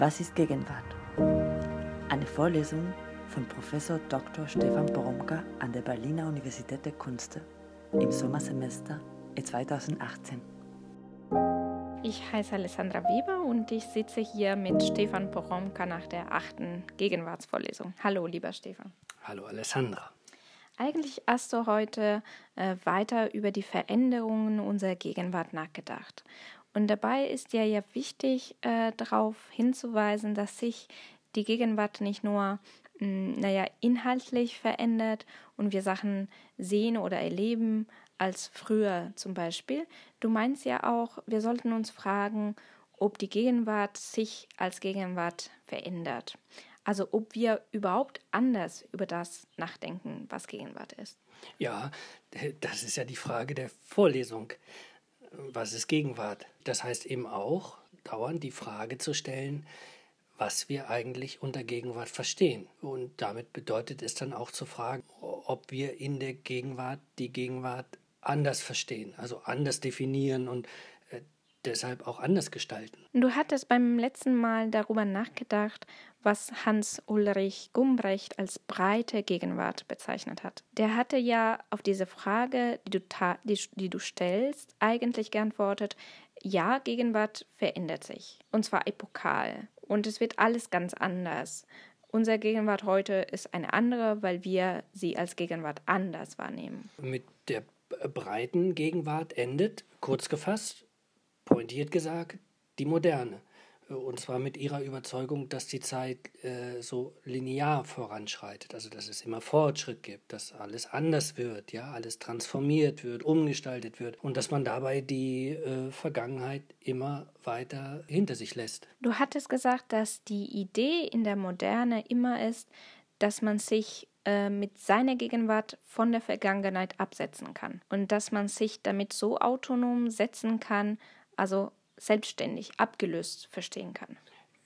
Was ist Gegenwart? Eine Vorlesung von Professor Dr. Stefan Poromka an der Berliner Universität der Künste im Sommersemester 2018. Ich heiße Alessandra Weber und ich sitze hier mit Stefan Poromka nach der achten Gegenwartsvorlesung. Hallo, lieber Stefan. Hallo, Alessandra. Eigentlich hast du heute äh, weiter über die Veränderungen unserer Gegenwart nachgedacht. Und dabei ist ja ja wichtig, äh, darauf hinzuweisen, dass sich die Gegenwart nicht nur mh, hm, naja, inhaltlich verändert und wir Sachen sehen oder erleben als früher zum Beispiel. Du meinst ja auch, wir sollten uns fragen, ob die Gegenwart sich als Gegenwart verändert. Also ob wir überhaupt anders über das nachdenken, was Gegenwart ist. Ja, das ist ja die Frage der Vorlesung was ist Gegenwart? Das heißt eben auch, dauernd die Frage zu stellen, was wir eigentlich unter Gegenwart verstehen. Und damit bedeutet es dann auch zu fragen, ob wir in der Gegenwart die Gegenwart anders verstehen, also anders definieren und deshalb auch anders gestalten. Du hattest beim letzten Mal darüber nachgedacht, was Hans Ulrich Gumbrecht als breite Gegenwart bezeichnet hat. Der hatte ja auf diese Frage, die du, die, die du stellst, eigentlich geantwortet, ja, Gegenwart verändert sich. Und zwar epokal. Und es wird alles ganz anders. Unsere Gegenwart heute ist eine andere, weil wir sie als Gegenwart anders wahrnehmen. Mit der breiten Gegenwart endet, kurz gefasst, pointiert gesagt, die moderne. Und zwar mit ihrer Überzeugung, dass die Zeit äh, so linear voranschreitet, also dass es immer Fortschritt gibt, dass alles anders wird, ja, alles transformiert wird, umgestaltet wird und dass man dabei die äh, Vergangenheit immer weiter hinter sich lässt. Du hattest gesagt, dass die Idee in der Moderne immer ist, dass man sich äh, mit seiner Gegenwart von der Vergangenheit absetzen kann und dass man sich damit so autonom setzen kann, also selbstständig, abgelöst verstehen kann.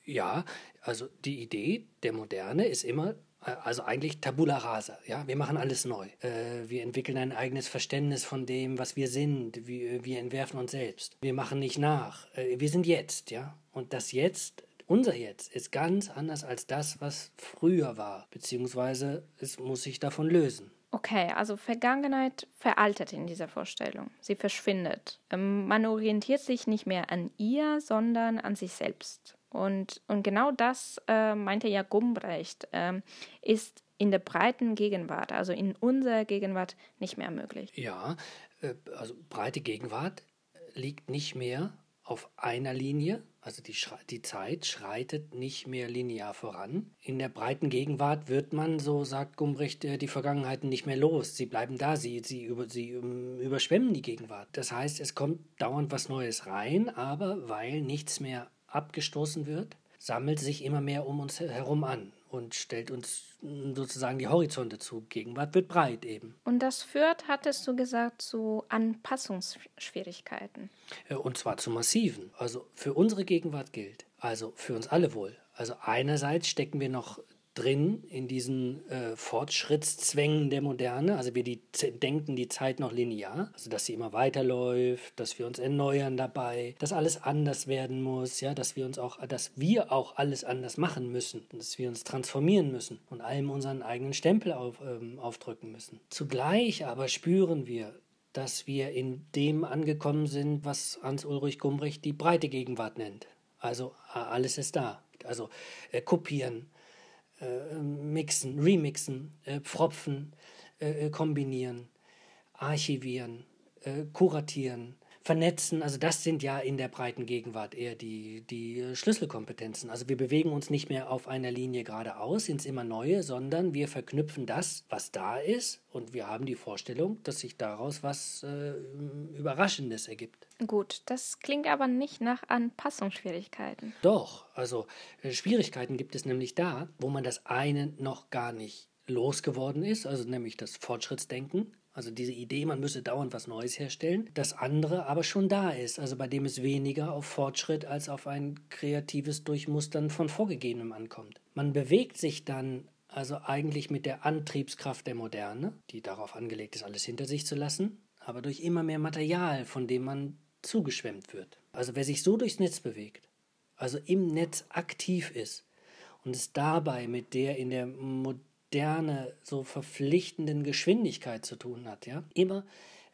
Ja, also die Idee der Moderne ist immer, äh, also eigentlich tabula rasa. Ja, wir machen alles neu. Äh, wir entwickeln ein eigenes Verständnis von dem, was wir sind. Wir, wir entwerfen uns selbst. Wir machen nicht nach. Äh, wir sind jetzt, ja. Und das Jetzt, unser Jetzt, ist ganz anders als das, was früher war. Beziehungsweise es muss sich davon lösen. Okay, also Vergangenheit veraltet in dieser Vorstellung. Sie verschwindet. Ähm, man orientiert sich nicht mehr an ihr, sondern an sich selbst. Und, und genau das äh, meinte ja Gumbrecht, äh, ist in der breiten Gegenwart, also in unserer Gegenwart, nicht mehr möglich. Ja, äh, also breite Gegenwart liegt nicht mehr auf einer Linie, also die, die Zeit schreitet nicht mehr linear voran. In der breiten Gegenwart wird man, so sagt Gumbrecht, äh, die Vergangenheiten nicht mehr los. Sie bleiben da, sie, sie, über, sie ähm, überschwemmen die Gegenwart. Das heißt, es kommt dauernd was Neues rein, aber weil nichts mehr abgestoßen wird, sammelt sich immer mehr um uns herum an und stellt uns sozusagen die Horizonte zu. Gegenwart wird breit eben. Und das führt, hattest du gesagt, zu Anpassungsschwierigkeiten. Äh, und zwar zu massiven. Also für unsere Gegenwart gilt, also für uns alle wohl. Also einerseits stecken wir noch drin in diesen äh, Fortschrittszwängen der Moderne. Also wir die, denken die Zeit noch linear, also dass sie immer weiterläuft, dass wir uns erneuern dabei, dass alles anders werden muss, ja, dass wir uns auch, dass wir auch alles anders machen müssen, dass wir uns transformieren müssen und allem unseren eigenen Stempel auf, ähm, aufdrücken müssen. Zugleich aber spüren wir, dass wir in dem angekommen sind, was Hans-Ulrich Gumbrecht die breite Gegenwart nennt. Also alles ist da. Also äh, kopieren, äh, mixen, remixen, äh, pfropfen, äh, kombinieren, archivieren, kuratieren, vernetzen. Also das sind ja in der breiten Gegenwart eher die, die Schlüsselkompetenzen. Also wir bewegen uns nicht mehr auf einer Linie geradeaus ins immer Neue, sondern wir verknüpfen das, was da ist und wir haben die Vorstellung, dass sich daraus was äh, Überraschendes ergibt. Gut, das klingt aber nicht nach Anpassungsschwierigkeiten. Doch, also äh, Schwierigkeiten gibt es nämlich da, wo man das eine noch gar nicht losgeworden ist, also nämlich das Fortschrittsdenken, also diese Idee, man müsse dauernd was Neues herstellen. Das andere aber schon da ist, also bei dem es weniger auf Fortschritt als auf ein kreatives Durchmustern von Vorgegebenem ankommt. Man bewegt sich dann also eigentlich mit der Antriebskraft der Moderne, die darauf angelegt ist, alles hinter sich zu lassen, aber durch immer mehr Material, von dem man zugeschwemmt wird. Also wer sich so durchs Netz bewegt, also im Netz aktiv ist und es dabei mit der in der Moderne so verpflichtenden Geschwindigkeit zu tun hat, ja, immer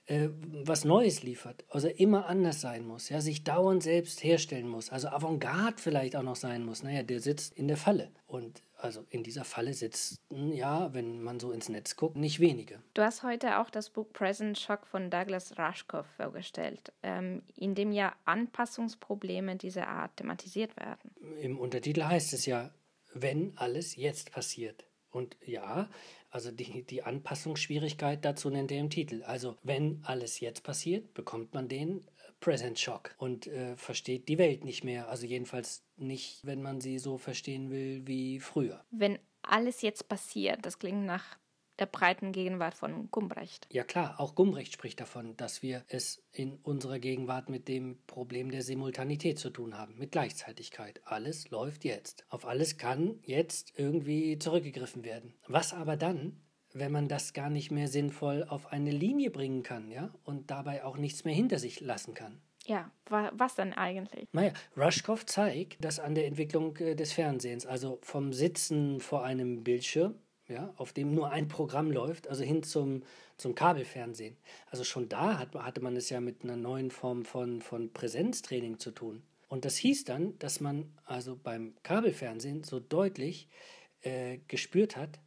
äh, was Neues liefert, also immer anders sein muss, ja, sich dauernd selbst herstellen muss, also Avantgarde vielleicht auch noch sein muss, naja, der sitzt in der Falle und also in dieser Falle sitzen, ja, wenn man so ins Netz guckt, nicht wenige. Du hast heute auch das Buch Present Shock von Douglas Rushkoff vorgestellt, ähm, in dem ja Anpassungsprobleme dieser Art thematisiert werden. Im Untertitel heißt es ja, wenn alles jetzt passiert. Und ja, also die, die Anpassungsschwierigkeit dazu nennt er im Titel. Also wenn alles jetzt passiert, bekommt man den Present Shock und äh, versteht die Welt nicht mehr. Also jedenfalls nicht, wenn man sie so verstehen will wie früher. Wenn alles jetzt passiert, das klingt nach der breiten Gegenwart von Gumbrecht. Ja klar, auch Gumbrecht spricht davon, dass wir es in unserer Gegenwart mit dem Problem der Simultanität zu tun haben, mit Gleichzeitigkeit. Alles läuft jetzt. Auf alles kann jetzt irgendwie zurückgegriffen werden. Was aber dann, wenn man das gar nicht mehr sinnvoll auf eine Linie bringen kann, ja, und dabei auch nichts mehr hinter sich lassen kann. Ja, was dann eigentlich? Naja, Rushkoff zeigt das an der Entwicklung äh, des Fernsehens, also vom Sitzen vor einem Bildschirm, ja, auf dem nur ein Programm läuft, also hin zum, zum Kabelfernsehen. Also schon da hat, hatte man es ja mit einer neuen Form von, von Präsenztraining zu tun. Und das hieß dann, dass man also beim Kabelfernsehen so deutlich äh, gespürt hat,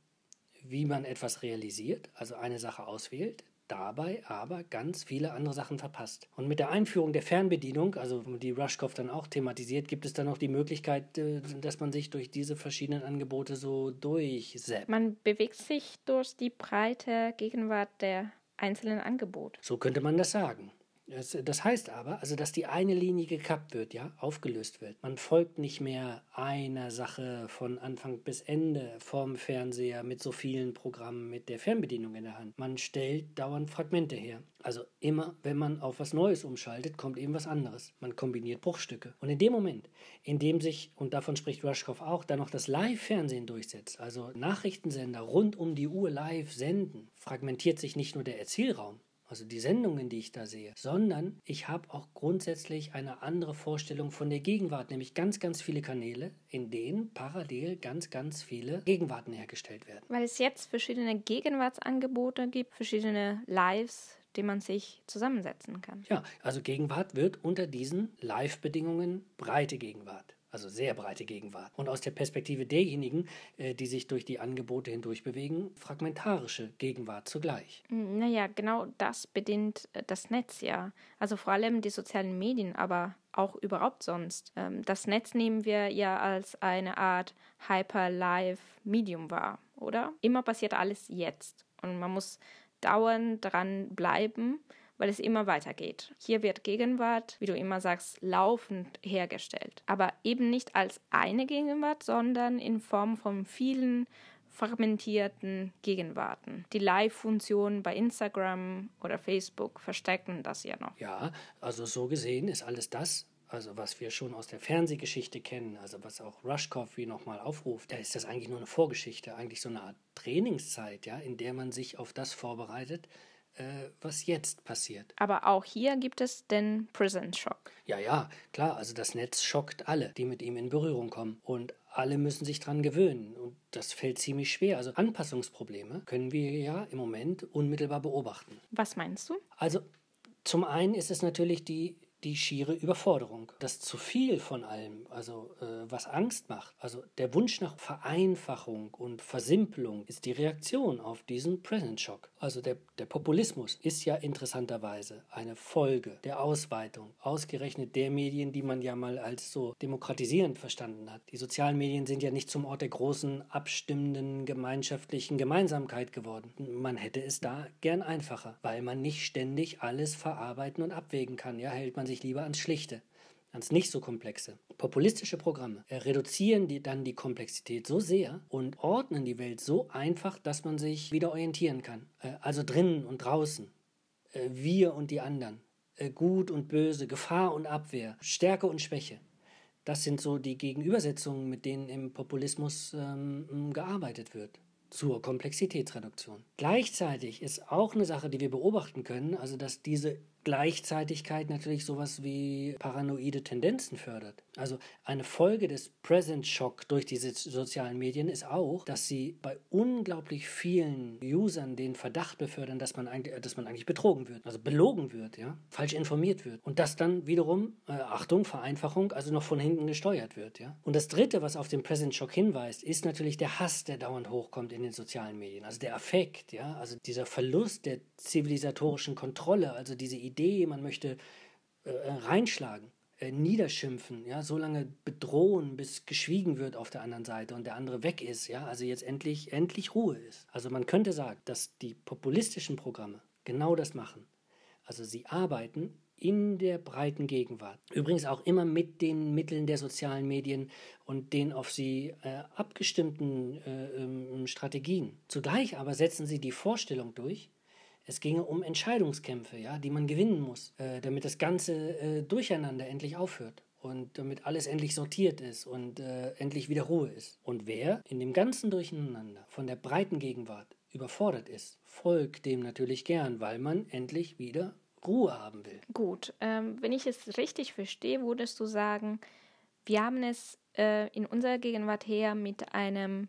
wie man etwas realisiert, also eine Sache auswählt, dabei aber ganz viele andere Sachen verpasst. Und mit der Einführung der Fernbedienung, also die Rushkoff dann auch thematisiert, gibt es dann auch die Möglichkeit, äh, dass man sich durch diese verschiedenen Angebote so durchsetzt. Man bewegt sich durch die breite Gegenwart der einzelnen Angebote. So könnte man das sagen. Das, heißt aber, also dass die eine Linie gekappt wird, ja, aufgelöst wird. Man folgt nicht mehr einer Sache von Anfang bis Ende vorm Fernseher mit so vielen Programmen mit der Fernbedienung in der Hand. Man stellt dauernd Fragmente her. Also immer, wenn man auf was Neues umschaltet, kommt eben was anderes. Man kombiniert Bruchstücke. Und in dem Moment, in dem sich, und davon spricht Rushkoff auch, dann noch das Live-Fernsehen durchsetzt, also Nachrichtensender rund um die Uhr live senden, fragmentiert sich nicht nur der Erzählraum, also die Sendungen, die ich da sehe, sondern ich habe auch grundsätzlich eine andere Vorstellung von der Gegenwart, nämlich ganz, ganz viele Kanäle, in denen parallel ganz, ganz viele Gegenwarten hergestellt werden. Weil es jetzt verschiedene Gegenwartsangebote gibt, verschiedene Lives, die man sich zusammensetzen kann. Ja, also Gegenwart wird unter diesen Live-Bedingungen breite Gegenwart also sehr breite Gegenwart. Und aus der Perspektive derjenigen, äh, die sich durch die Angebote hindurch bewegen, fragmentarische Gegenwart zugleich. Hm, naja, genau das bedient äh, das Netz ja. Also vor allem die sozialen Medien, aber auch überhaupt sonst. Ähm, das Netz nehmen wir ja als eine Art Hyper-Live-Medium wahr, oder? Immer passiert alles jetzt. Und man muss dauernd dran bleiben weil es immer weitergeht. Hier wird Gegenwart, wie du immer sagst, laufend hergestellt. Aber eben nicht als eine Gegenwart, sondern in Form von vielen fragmentierten Gegenwarten. Die Live-Funktionen bei Instagram oder Facebook verstecken das ja noch. Ja, also so gesehen ist alles das, also was wir schon aus der Fernsehgeschichte kennen, also was auch Rushkoff wie nochmal aufruft, da ist das eigentlich nur eine Vorgeschichte, eigentlich so eine Art Trainingszeit, ja, in der man sich auf das vorbereitet, äh, was jetzt passiert. Aber auch hier gibt es den Present Shock. Ja, ja, klar. Also das Netz schockt alle, die mit ihm in Berührung kommen. Und alle müssen sich dran gewöhnen. Und das fällt ziemlich schwer. Also Anpassungsprobleme können wir ja im Moment unmittelbar beobachten. Was meinst du? Also zum einen ist es natürlich die die schiere Überforderung. Das zu viel von allem, also äh, was Angst macht, also der Wunsch nach Vereinfachung und Versimpelung ist die Reaktion auf diesen Present Shock. Also der, der Populismus ist ja interessanterweise eine Folge der Ausweitung, ausgerechnet der Medien, die man ja mal als so demokratisierend verstanden hat. Die sozialen Medien sind ja nicht zum Ort der großen, abstimmenden, gemeinschaftlichen Gemeinsamkeit geworden. Man hätte es da gern einfacher, weil man nicht ständig alles verarbeiten und abwägen kann. Ja, hält man sich lieber ans Schlichte, ans nicht so komplexe. Populistische Programme reduzieren die, dann die Komplexität so sehr und ordnen die Welt so einfach, dass man sich wieder orientieren kann. Äh, also drinnen und draußen, äh, wir und die anderen, äh, gut und böse, Gefahr und Abwehr, Stärke und Schwäche. Das sind so die Gegenübersetzungen, mit denen im Populismus ähm, gearbeitet wird zur Komplexitätsreduktion. Gleichzeitig ist auch eine Sache, die wir beobachten können, also dass diese Gleichzeitigkeit natürlich sowas wie paranoide Tendenzen fördert. Also eine Folge des Present Shock durch diese sozialen Medien ist auch, dass sie bei unglaublich vielen Usern den Verdacht befördern, dass man eigentlich, dass man eigentlich betrogen wird, also belogen wird, ja, falsch informiert wird und das dann wiederum, äh, Achtung, Vereinfachung, also noch von hinten gesteuert wird, ja. Und das Dritte, was auf den Present Shock hinweist, ist natürlich der Hass, der dauernd hochkommt in den sozialen Medien, also der Affekt, ja, also dieser Verlust der zivilisatorischen Kontrolle, also diese Idee, man möchte äh, reinschlagen äh, niederschimpfen, ja, so lange bedrohen, bis geschwiegen wird auf der anderen Seite und der andere weg ist, ja, also jetzt endlich, endlich Ruhe ist. Also man könnte sagen, dass die populistischen Programme genau das machen. Also sie arbeiten in der breiten Gegenwart. Übrigens auch immer mit den Mitteln der sozialen Medien und den auf sie äh, abgestimmten äh, ähm, Strategien. Zugleich aber setzen sie die Vorstellung durch, es ginge um Entscheidungskämpfe, ja, die man gewinnen muss, äh, damit das ganze äh, Durcheinander endlich aufhört und damit alles endlich sortiert ist und äh, endlich wieder Ruhe ist. Und wer in dem ganzen Durcheinander von der breiten Gegenwart überfordert ist, folgt dem natürlich gern, weil man endlich wieder Ruhe haben will. Gut, ähm, wenn ich es richtig verstehe, würdest du sagen, wir haben es äh, in unserer Gegenwart her mit einem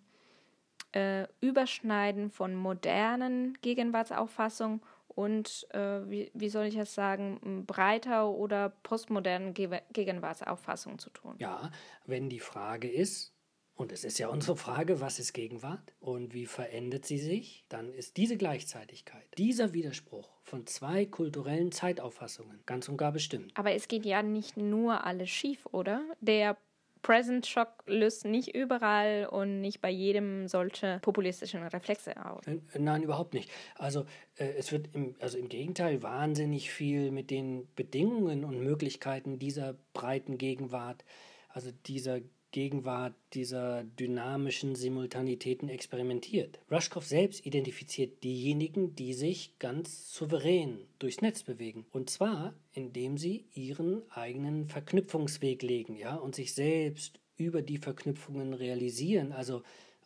äh, Überschneiden von modernen Gegenwartsauffassungen und, äh, wie, wie soll ich das sagen, breiter oder postmodernen Ge Gegenwartsauffassungen zu tun. Ja, wenn die Frage ist, und es ist ja unsere Frage, was ist Gegenwart und wie verändert sie sich, dann ist diese Gleichzeitigkeit, dieser Widerspruch von zwei kulturellen Zeitauffassungen ganz und gar bestimmt. Aber es geht ja nicht nur alles schief, oder? Der Present Shock löst nicht überall und nicht bei jedem solche populistischen Reflexe aus. Äh, nein, überhaupt nicht. Also äh, es wird im, also im Gegenteil wahnsinnig viel mit den Bedingungen und Möglichkeiten dieser breiten Gegenwart, also dieser Gegenwart dieser dynamischen Simultanitäten experimentiert. Rushkoff selbst identifiziert diejenigen, die sich ganz souverän durchs Netz bewegen. Und zwar, indem sie ihren eigenen Verknüpfungsweg legen, ja, und sich selbst über die Verknüpfungen realisieren, also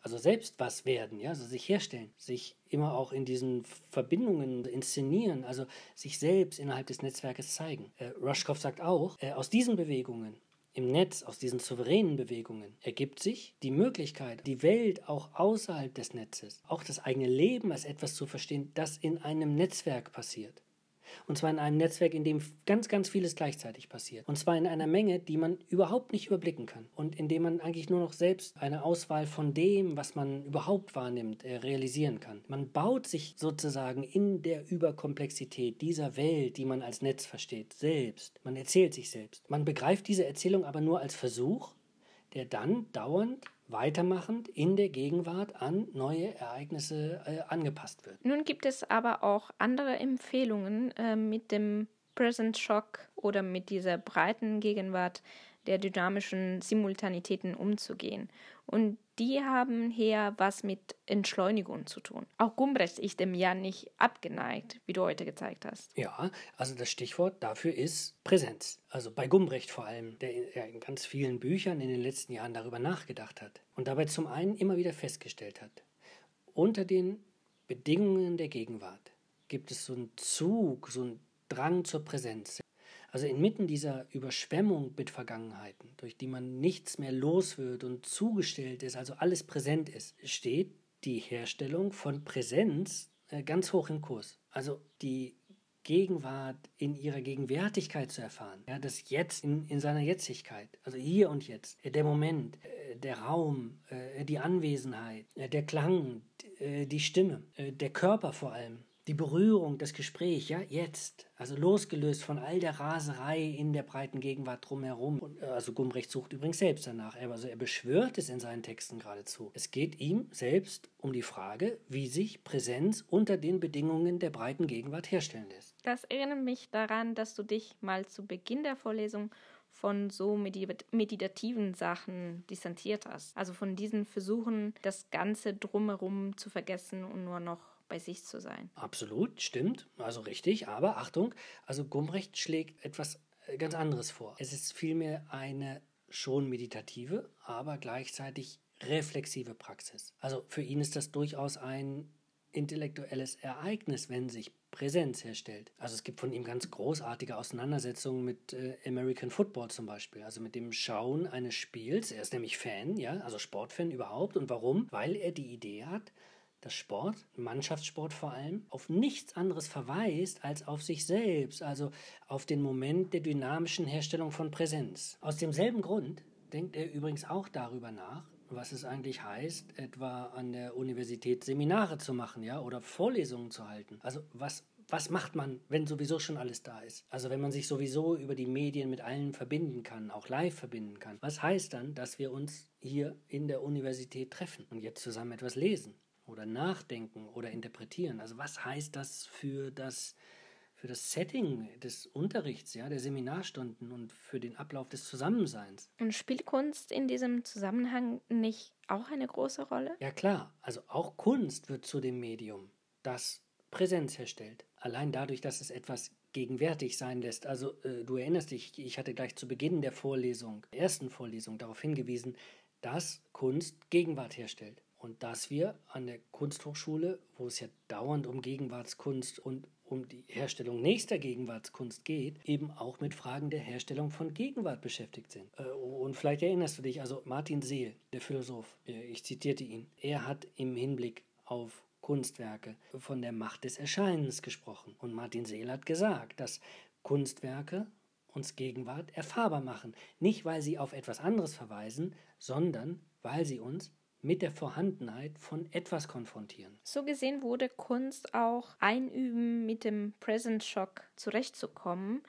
also selbst was werden, ja, also sich herstellen, sich immer auch in diesen Verbindungen inszenieren, also sich selbst innerhalb des Netzwerkes zeigen. Äh, Rushkoff sagt auch, äh, aus diesen Bewegungen im Netz, aus diesen souveränen Bewegungen, ergibt sich die Möglichkeit, die Welt auch außerhalb des Netzes, auch das eigene Leben als etwas zu verstehen, das in einem Netzwerk passiert. Und zwar in einem Netzwerk, in dem ganz, ganz vieles gleichzeitig passiert. Und zwar in einer Menge, die man überhaupt nicht überblicken kann. Und in dem man eigentlich nur noch selbst eine Auswahl von dem, was man überhaupt wahrnimmt, äh, realisieren kann. Man baut sich sozusagen in der Überkomplexität dieser Welt, die man als Netz versteht, selbst. Man erzählt sich selbst. Man begreift diese Erzählung aber nur als Versuch, der dann dauernd weitermachend in der Gegenwart an neue Ereignisse äh, angepasst wird. Nun gibt es aber auch andere Empfehlungen äh, mit dem Present Shock oder mit dieser breiten Gegenwart der dynamischen Simultanitäten umzugehen. Und die haben hier was mit Entschleunigung zu tun. Auch Gumbrecht ist dem ja nicht abgeneigt, wie du heute gezeigt hast. Ja, also das Stichwort dafür ist Präsenz. Also bei Gumbrecht vor allem, der in ganz vielen Büchern in den letzten Jahren darüber nachgedacht hat und dabei zum einen immer wieder festgestellt hat, unter den Bedingungen der Gegenwart gibt es so einen Zug, so einen Drang zur Präsenz. Also inmitten dieser Überschwemmung mit Vergangenheiten, durch die man nichts mehr los wird und zugestellt ist, also alles präsent ist, steht die Herstellung von Präsenz äh, ganz hoch im Kurs. Also die Gegenwart in ihrer Gegenwärtigkeit zu erfahren. Ja, das Jetzt in, in seiner Jetzigkeit, also hier und jetzt, der Moment, äh, der Raum, äh, die Anwesenheit, der Klang, die Stimme, der Körper vor allem die Berührung, das Gespräch, ja, jetzt, also losgelöst von all der Raserei in der breiten Gegenwart drumherum. Und, äh, also Gumbrecht sucht übrigens selbst danach, also er beschwört es in seinen Texten geradezu. Es geht ihm selbst um die Frage, wie sich Präsenz unter den Bedingungen der breiten Gegenwart herstellen lässt. Das erinnert mich daran, dass du dich mal zu Beginn der Vorlesung von so meditativen Sachen distanziert hast. Also von diesen Versuchen, das Ganze drumherum zu vergessen und nur noch bei sich zu sein. Absolut, stimmt, also richtig, aber Achtung, also Gumbrecht schlägt etwas äh, ganz anderes vor. Es ist vielmehr eine schon meditative, aber gleichzeitig reflexive Praxis. Also für ihn ist das durchaus ein intellektuelles Ereignis, wenn sich Präsenz herstellt. Also es gibt von ihm ganz großartige Auseinandersetzungen mit äh, American Football zum Beispiel, also mit dem Schauen eines Spiels. Er ist nämlich Fan, ja, also Sportfan überhaupt. Und warum? Weil er die Idee hat, dass Sport, Mannschaftssport vor allem, auf nichts anderes verweist als auf sich selbst, also auf den Moment der dynamischen Herstellung von Präsenz. Aus demselben Grund denkt er übrigens auch darüber nach, was es eigentlich heißt, etwa an der Universität Seminare zu machen, ja, oder Vorlesungen zu halten. Also was was macht man, wenn sowieso schon alles da ist? Also wenn man sich sowieso über die Medien mit allen verbinden kann, auch live verbinden kann. Was heißt dann, dass wir uns hier in der Universität treffen und jetzt zusammen etwas lesen oder nachdenken oder interpretieren? Also was heißt das für das für das Setting des Unterrichts, ja, der Seminarstunden und für den Ablauf des Zusammenseins. Und spielt Kunst in diesem Zusammenhang nicht auch eine große Rolle? Ja klar, also auch Kunst wird zu dem Medium, das Präsenz herstellt. Allein dadurch, dass es etwas gegenwärtig sein lässt. Also äh, du erinnerst dich, ich hatte gleich zu Beginn der Vorlesung, der ersten Vorlesung, darauf hingewiesen, dass Kunst Gegenwart herstellt. Und dass wir an der Kunsthochschule, wo es ja dauernd um Gegenwartskunst und um die Herstellung nächster Gegenwartskunst geht, eben auch mit Fragen der Herstellung von Gegenwart beschäftigt sind. Äh, und vielleicht erinnerst du dich, also Martin Seel, der Philosoph, äh, ich zitierte ihn, er hat im Hinblick auf Kunstwerke von der Macht des Erscheinens gesprochen. Und Martin Seel hat gesagt, dass Kunstwerke uns Gegenwart erfahrbar machen. Nicht, weil sie auf etwas anderes verweisen, sondern weil sie uns mit der Vorhandenheit von etwas konfrontieren. So gesehen wurde Kunst auch einüben, mit dem Present Shock zurechtzukommen,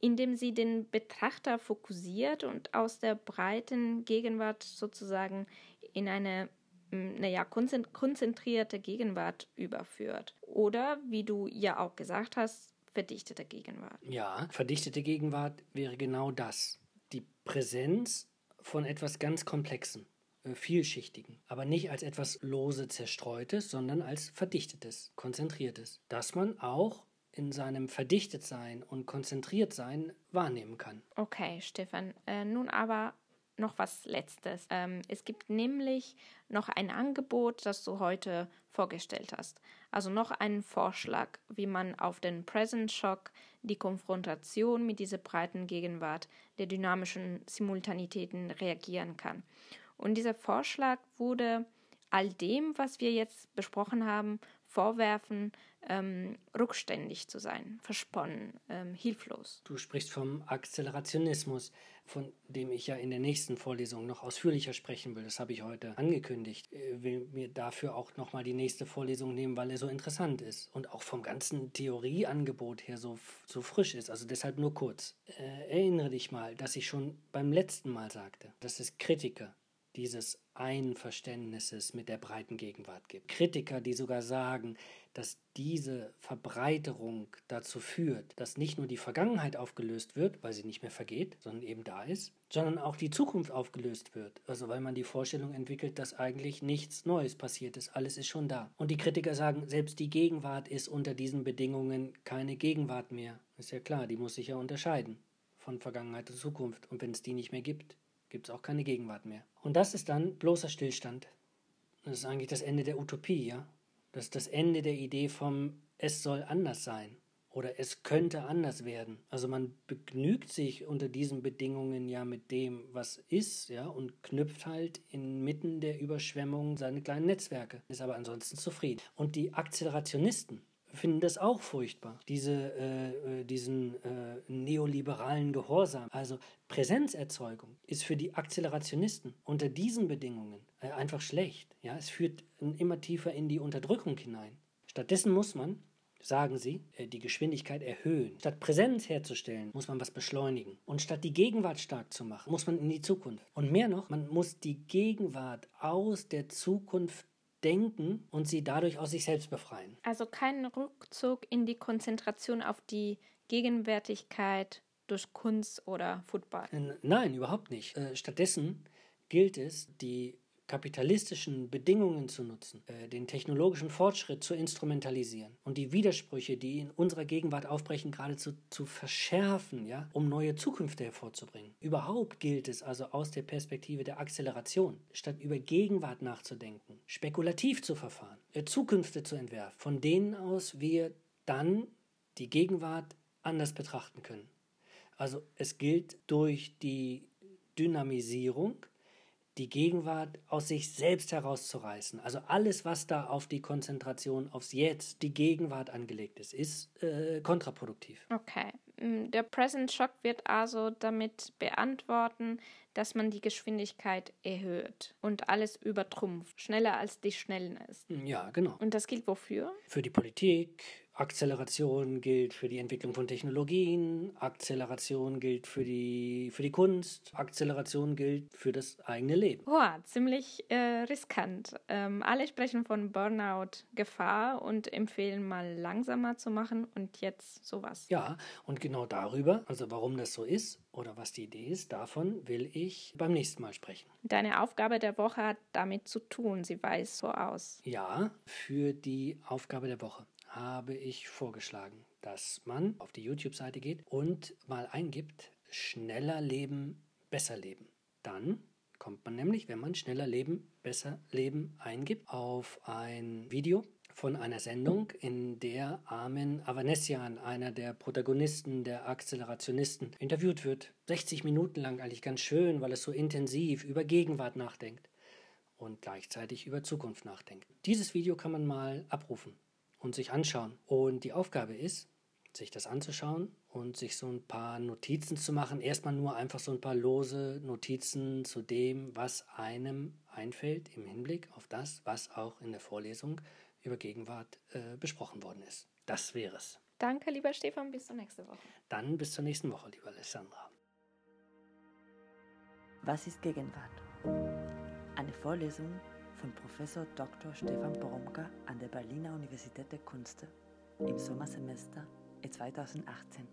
indem sie den Betrachter fokussiert und aus der breiten Gegenwart sozusagen in eine naja, konzentrierte Gegenwart überführt. Oder, wie du ja auch gesagt hast, verdichtete Gegenwart. Ja, verdichtete Gegenwart wäre genau das. Die Präsenz von etwas ganz Komplexem. Äh, vielschichtigen, aber nicht als etwas lose zerstreutes, sondern als verdichtetes, konzentriertes, das man auch in seinem Verdichtetsein und Konzentriertsein wahrnehmen kann. Okay, Stefan. Äh, nun aber noch was Letztes. Ähm, es gibt nämlich noch ein Angebot, das du heute vorgestellt hast. Also noch einen Vorschlag, wie man auf den Present Shock, die Konfrontation mit dieser breiten Gegenwart der dynamischen Simultanitäten reagieren kann. Und dieser Vorschlag wurde all dem, was wir jetzt besprochen haben, vorwerfen, ähm, rückständig zu sein, versponnen, ähm, hilflos. Du sprichst vom Akzelerationismus, von dem ich ja in der nächsten Vorlesung noch ausführlicher sprechen will. Das habe ich heute angekündigt. Ich will mir dafür auch nochmal die nächste Vorlesung nehmen, weil er so interessant ist und auch vom ganzen Theorieangebot her so, so frisch ist. Also deshalb nur kurz. Äh, erinnere dich mal, dass ich schon beim letzten Mal sagte, dass es Kritiker dieses Einverständnisses mit der breiten Gegenwart gibt. Kritiker, die sogar sagen, dass diese Verbreiterung dazu führt, dass nicht nur die Vergangenheit aufgelöst wird, weil sie nicht mehr vergeht, sondern eben da ist, sondern auch die Zukunft aufgelöst wird. Also weil man die Vorstellung entwickelt, dass eigentlich nichts Neues passiert ist, alles ist schon da. Und die Kritiker sagen, selbst die Gegenwart ist unter diesen Bedingungen keine Gegenwart mehr. Ist ja klar, die muss sich ja unterscheiden von Vergangenheit und Zukunft. Und wenn es die nicht mehr gibt, gibt es auch keine Gegenwart mehr. Und das ist dann bloßer Stillstand. Das ist eigentlich das Ende der Utopie, ja? Das ist das Ende der Idee vom es soll anders sein oder es könnte anders werden. Also man begnügt sich unter diesen Bedingungen ja mit dem, was ist, ja, und knüpft halt inmitten der Überschwemmung seine kleinen Netzwerke, ist aber ansonsten zufrieden. Und die Akzelerationisten, finden das auch furchtbar, diese, äh, äh, diesen äh, neoliberalen Gehorsam. Also Präsenzerzeugung ist für die Akzelerationisten unter diesen Bedingungen äh, einfach schlecht. Ja? Es führt immer tiefer in die Unterdrückung hinein. Stattdessen muss man, sagen sie, äh, die Geschwindigkeit erhöhen. Statt Präsenz herzustellen, muss man was beschleunigen. Und statt die Gegenwart stark zu machen, muss man in die Zukunft. Und mehr noch, man muss die Gegenwart aus der Zukunft denken und sie dadurch aus sich selbst befreien. Also kein Rückzug in die Konzentration auf die Gegenwärtigkeit durch Kunst oder Football. Nein, überhaupt nicht. Äh, stattdessen gilt es, die kapitalistischen Bedingungen zu nutzen, äh, den technologischen Fortschritt zu instrumentalisieren und die Widersprüche, die in unserer Gegenwart aufbrechen, geradezu zu verschärfen, ja, um neue Zukünfte hervorzubringen. Überhaupt gilt es also aus der Perspektive der Acceleration, statt über Gegenwart nachzudenken, spekulativ zu verfahren, äh, Zukünfte zu entwerfen, von denen aus wir dann die Gegenwart anders betrachten können. Also es gilt durch die Dynamisierung die Gegenwart aus sich selbst herauszureißen. Also alles, was da auf die Konzentration aufs Jetzt, die Gegenwart angelegt ist, ist äh, kontraproduktiv. Okay. Mm, der Present Shock wird also damit beantworten, dass man die Geschwindigkeit erhöht und alles übertrumpft, schneller als die Schnellen ist. Ja, genau. Und das gilt wofür? Für die Politik, Akzeleration gilt für die Entwicklung von Technologien, Akzeleration gilt für die, für die Kunst, Akzeleration gilt für das eigene Leben. Oh, ziemlich äh, riskant. Ähm, alle sprechen von Burnout-Gefahr und empfehlen mal langsamer zu machen und jetzt sowas. Ja, und genau darüber, also warum das so ist oder was die Idee ist, davon will ich beim nächsten Mal sprechen. Deine Aufgabe der Woche hat damit zu tun, sie weiß so aus. Ja, für die Aufgabe der Woche habe ich vorgeschlagen, dass man auf die YouTube-Seite geht und mal eingibt, schneller leben, besser leben. Dann kommt man nämlich, wenn man schneller leben, besser leben eingibt, auf ein Video von einer Sendung, in der Armin Avanesian, einer der Protagonisten, der Akzelerationisten, interviewt wird. 60 Minuten lang eigentlich ganz schön, weil es so intensiv über Gegenwart nachdenkt und gleichzeitig über Zukunft nachdenkt. Dieses Video kann man mal abrufen und sich anschauen. Und die Aufgabe ist, sich das anzuschauen und sich so ein paar Notizen zu machen. Erstmal nur einfach so ein paar lose Notizen zu dem, was einem einfällt im Hinblick auf das, was auch in der Vorlesung über Gegenwart äh, besprochen worden ist. Das wäre es. Danke, lieber Stefan. Bis zur nächsten Woche. Dann bis zur nächsten Woche, lieber Alessandra. Was ist Gegenwart? Eine Vorlesung von Professor Dr. Stefan Boromka an der Berliner Universität der Künste im Sommersemester 2018.